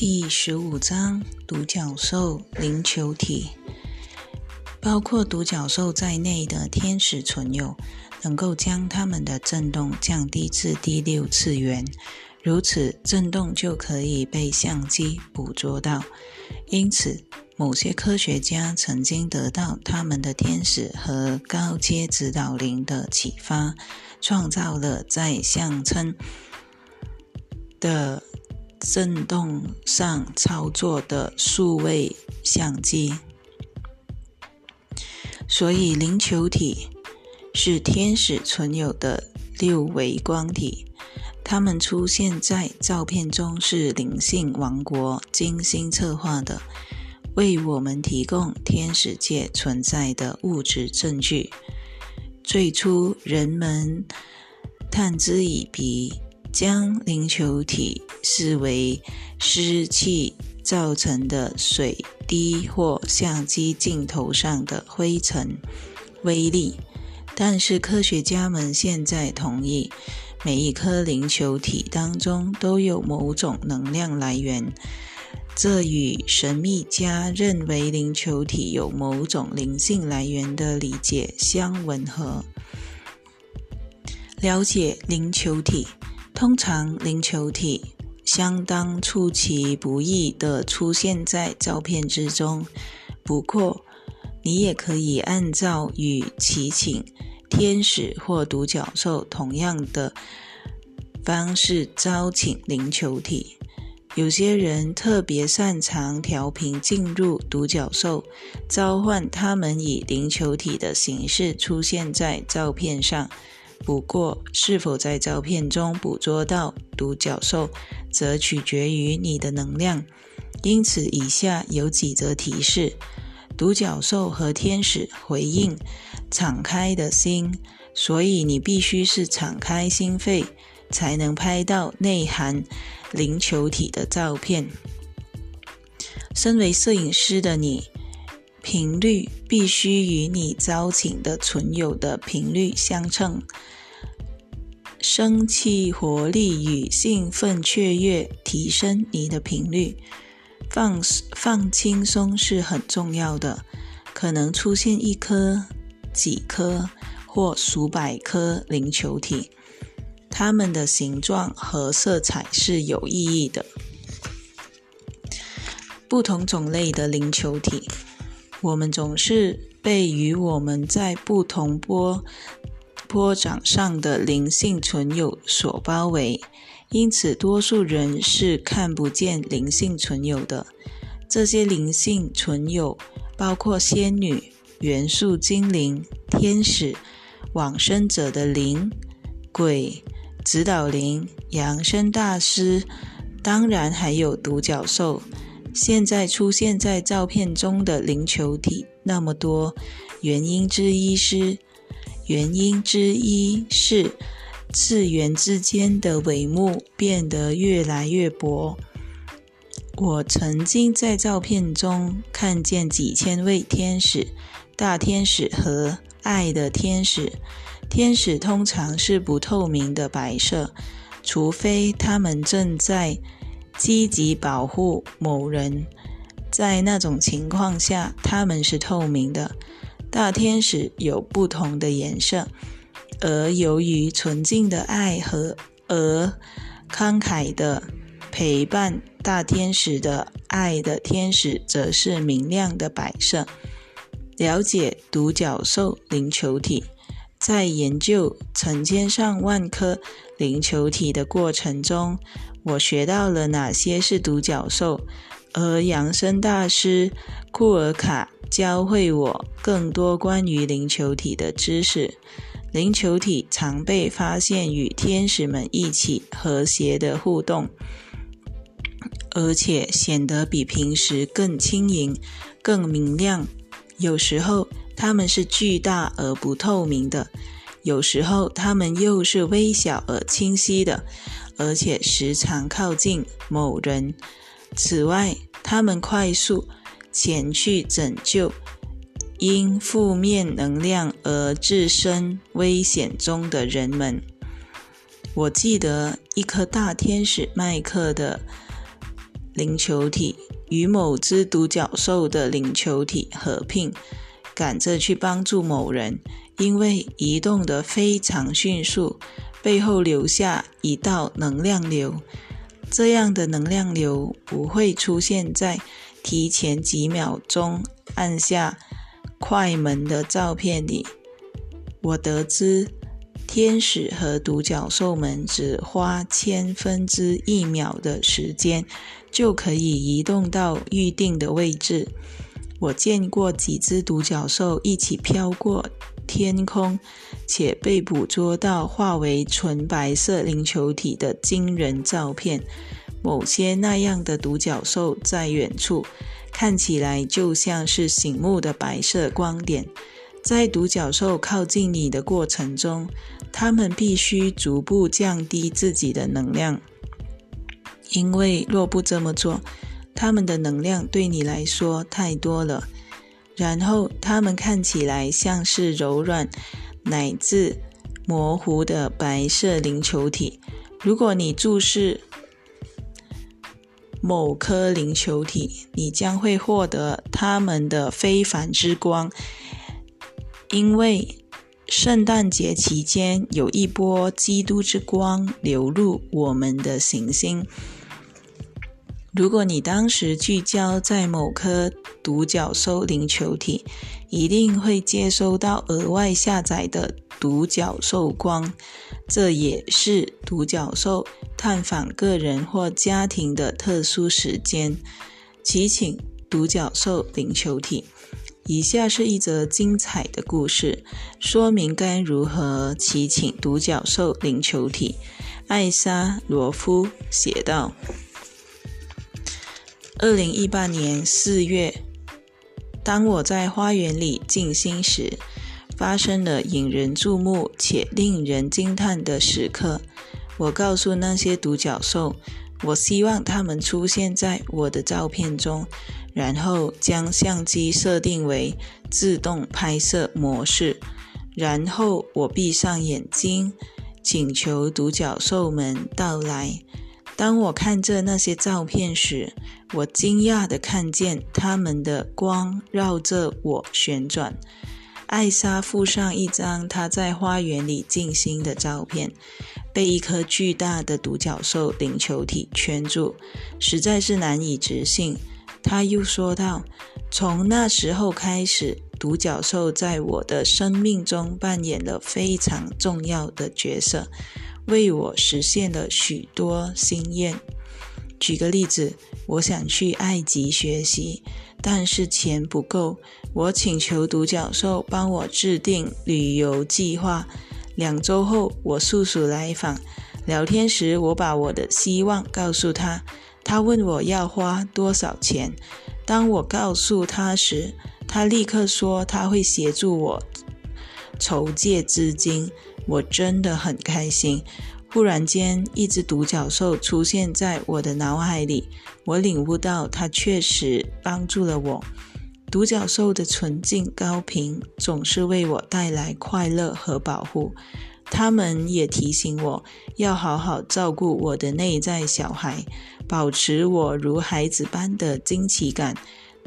第十五章：独角兽灵球体，包括独角兽在内的天使存有，能够将它们的振动降低至第六次元，如此振动就可以被相机捕捉到。因此，某些科学家曾经得到他们的天使和高阶指导灵的启发，创造了在相称的。振动上操作的数位相机，所以灵球体是天使存有的六维光体。它们出现在照片中是灵性王国精心策划的，为我们提供天使界存在的物质证据。最初人们探之以鼻。将灵球体视为湿气造成的水滴或相机镜头上的灰尘微粒，但是科学家们现在同意，每一颗灵球体当中都有某种能量来源，这与神秘家认为灵球体有某种灵性来源的理解相吻合。了解灵球体。通常，灵球体相当出其不意地出现在照片之中。不过，你也可以按照与祈请天使或独角兽同样的方式招请灵球体。有些人特别擅长调频进入独角兽，召唤他们以灵球体的形式出现在照片上。不过，是否在照片中捕捉到独角兽，则取决于你的能量。因此，以下有几则提示：独角兽和天使回应敞开的心，所以你必须是敞开心肺，才能拍到内含灵球体的照片。身为摄影师的你，频率必须与你招请的存有的频率相称。生气、活力与兴奋、雀跃，提升你的频率。放放轻松是很重要的。可能出现一颗、几颗或数百颗灵球体，它们的形状和色彩是有意义的。不同种类的灵球体，我们总是被与我们在不同波。波长上的灵性存有所包围，因此多数人是看不见灵性存有的。这些灵性存有包括仙女、元素精灵、天使、往生者的灵、鬼、指导灵、扬声大师，当然还有独角兽。现在出现在照片中的灵球体那么多，原因之一是。原因之一是次元之间的帷幕变得越来越薄。我曾经在照片中看见几千位天使、大天使和爱的天使。天使通常是不透明的白色，除非他们正在积极保护某人。在那种情况下，他们是透明的。大天使有不同的颜色，而由于纯净的爱和而慷慨的陪伴，大天使的爱的天使则是明亮的白色。了解独角兽灵球体，在研究成千上万颗灵球体的过程中，我学到了哪些是独角兽，而扬声大师库尔卡。教会我更多关于灵球体的知识。灵球体常被发现与天使们一起和谐的互动，而且显得比平时更轻盈、更明亮。有时候它们是巨大而不透明的，有时候它们又是微小而清晰的，而且时常靠近某人。此外，他们快速。前去拯救因负面能量而置身危险中的人们。我记得一颗大天使麦克的灵球体与某只独角兽的灵球体合并，赶着去帮助某人，因为移动得非常迅速，背后留下一道能量流。这样的能量流不会出现在提前几秒钟按下快门的照片里。我得知。天使和独角兽们只花千分之一秒的时间，就可以移动到预定的位置。我见过几只独角兽一起飘过天空，且被捕捉到化为纯白色灵球体的惊人照片。某些那样的独角兽在远处看起来就像是醒目的白色光点。在独角兽靠近你的过程中，它们必须逐步降低自己的能量，因为若不这么做，它们的能量对你来说太多了。然后，它们看起来像是柔软乃至模糊的白色灵球体。如果你注视某颗灵球体，你将会获得它们的非凡之光。因为圣诞节期间有一波基督之光流入我们的行星。如果你当时聚焦在某颗独角兽灵球体，一定会接收到额外下载的独角兽光。这也是独角兽探访个人或家庭的特殊时间。祈请独角兽灵球体。以下是一则精彩的故事，说明该如何祈请独角兽灵球体。艾莎罗夫写道：二零一八年四月，当我在花园里静心时，发生了引人注目且令人惊叹的时刻。我告诉那些独角兽，我希望它们出现在我的照片中。然后将相机设定为自动拍摄模式，然后我闭上眼睛，请求独角兽们到来。当我看着那些照片时，我惊讶地看见它们的光绕着我旋转。艾莎附上一张她在花园里静心的照片，被一颗巨大的独角兽灵球体圈住，实在是难以置信。他又说道：“从那时候开始，独角兽在我的生命中扮演了非常重要的角色，为我实现了许多心愿。举个例子，我想去埃及学习，但是钱不够。我请求独角兽帮我制定旅游计划。两周后，我叔叔来访，聊天时，我把我的希望告诉他。”他问我要花多少钱，当我告诉他时，他立刻说他会协助我筹借资金。我真的很开心。忽然间，一只独角兽出现在我的脑海里，我领悟到它确实帮助了我。独角兽的纯净高频总是为我带来快乐和保护。他们也提醒我要好好照顾我的内在小孩。保持我如孩子般的惊奇感。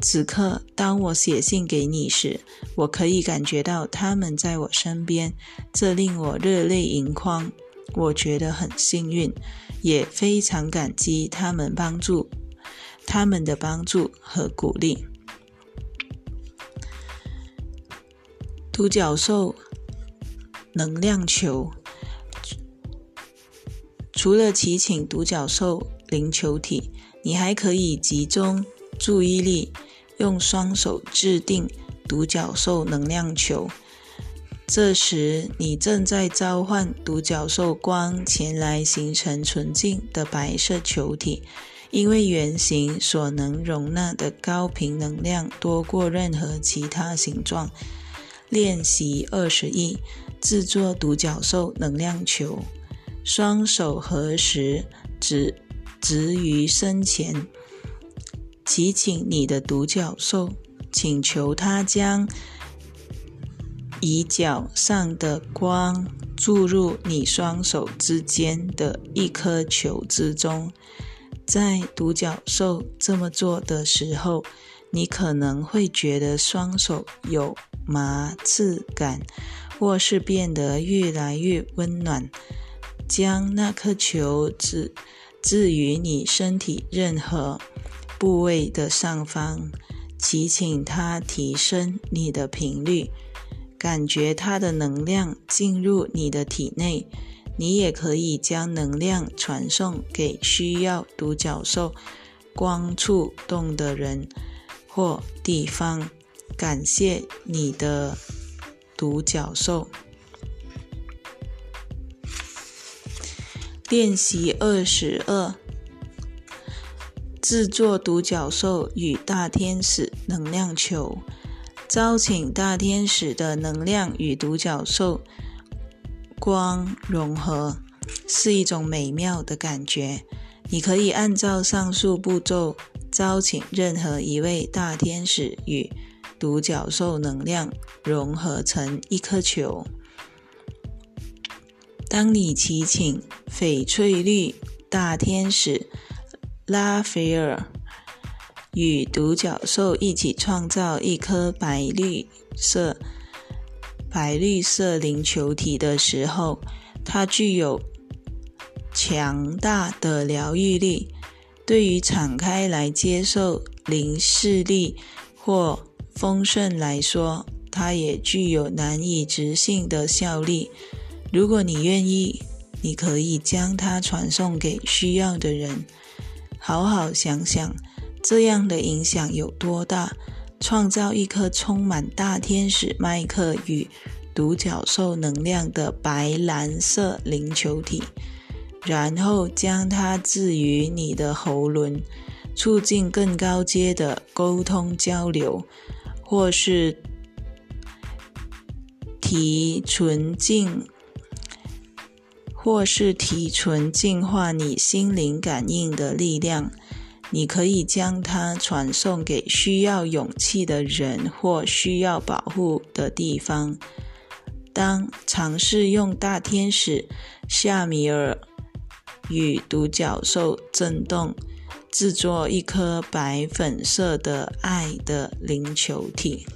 此刻，当我写信给你时，我可以感觉到他们在我身边，这令我热泪盈眶。我觉得很幸运，也非常感激他们帮助，他们的帮助和鼓励。独角兽能量球，除了祈请独角兽。灵球体，你还可以集中注意力，用双手制定独角兽能量球。这时，你正在召唤独角兽光前来，形成纯净的白色球体。因为圆形所能容纳的高频能量多过任何其他形状。练习二十一，制作独角兽能量球。双手合十，指。植于身前，祈请你的独角兽，请求他将以脚上的光注入你双手之间的一颗球之中。在独角兽这么做的时候，你可能会觉得双手有麻刺感，或是变得越来越温暖。将那颗球置置于你身体任何部位的上方，祈请它提升你的频率，感觉它的能量进入你的体内。你也可以将能量传送给需要独角兽光触动的人或地方。感谢你的独角兽。练习二十二：制作独角兽与大天使能量球，招请大天使的能量与独角兽。光融合是一种美妙的感觉。你可以按照上述步骤招请任何一位大天使与独角兽能量融合成一颗球。当你祈请翡翠绿大天使拉斐尔与独角兽一起创造一颗白绿色。白绿色灵球体的时候，它具有强大的疗愈力。对于敞开来接受灵视力或丰盛来说，它也具有难以置信的效力。如果你愿意，你可以将它传送给需要的人。好好想想，这样的影响有多大？创造一颗充满大天使麦克与独角兽能量的白蓝色灵球体，然后将它置于你的喉轮，促进更高阶的沟通交流，或是提纯净，或是提纯净化你心灵感应的力量。你可以将它传送给需要勇气的人或需要保护的地方。当尝试用大天使夏米尔与独角兽震动制作一颗白粉色的爱的灵球体。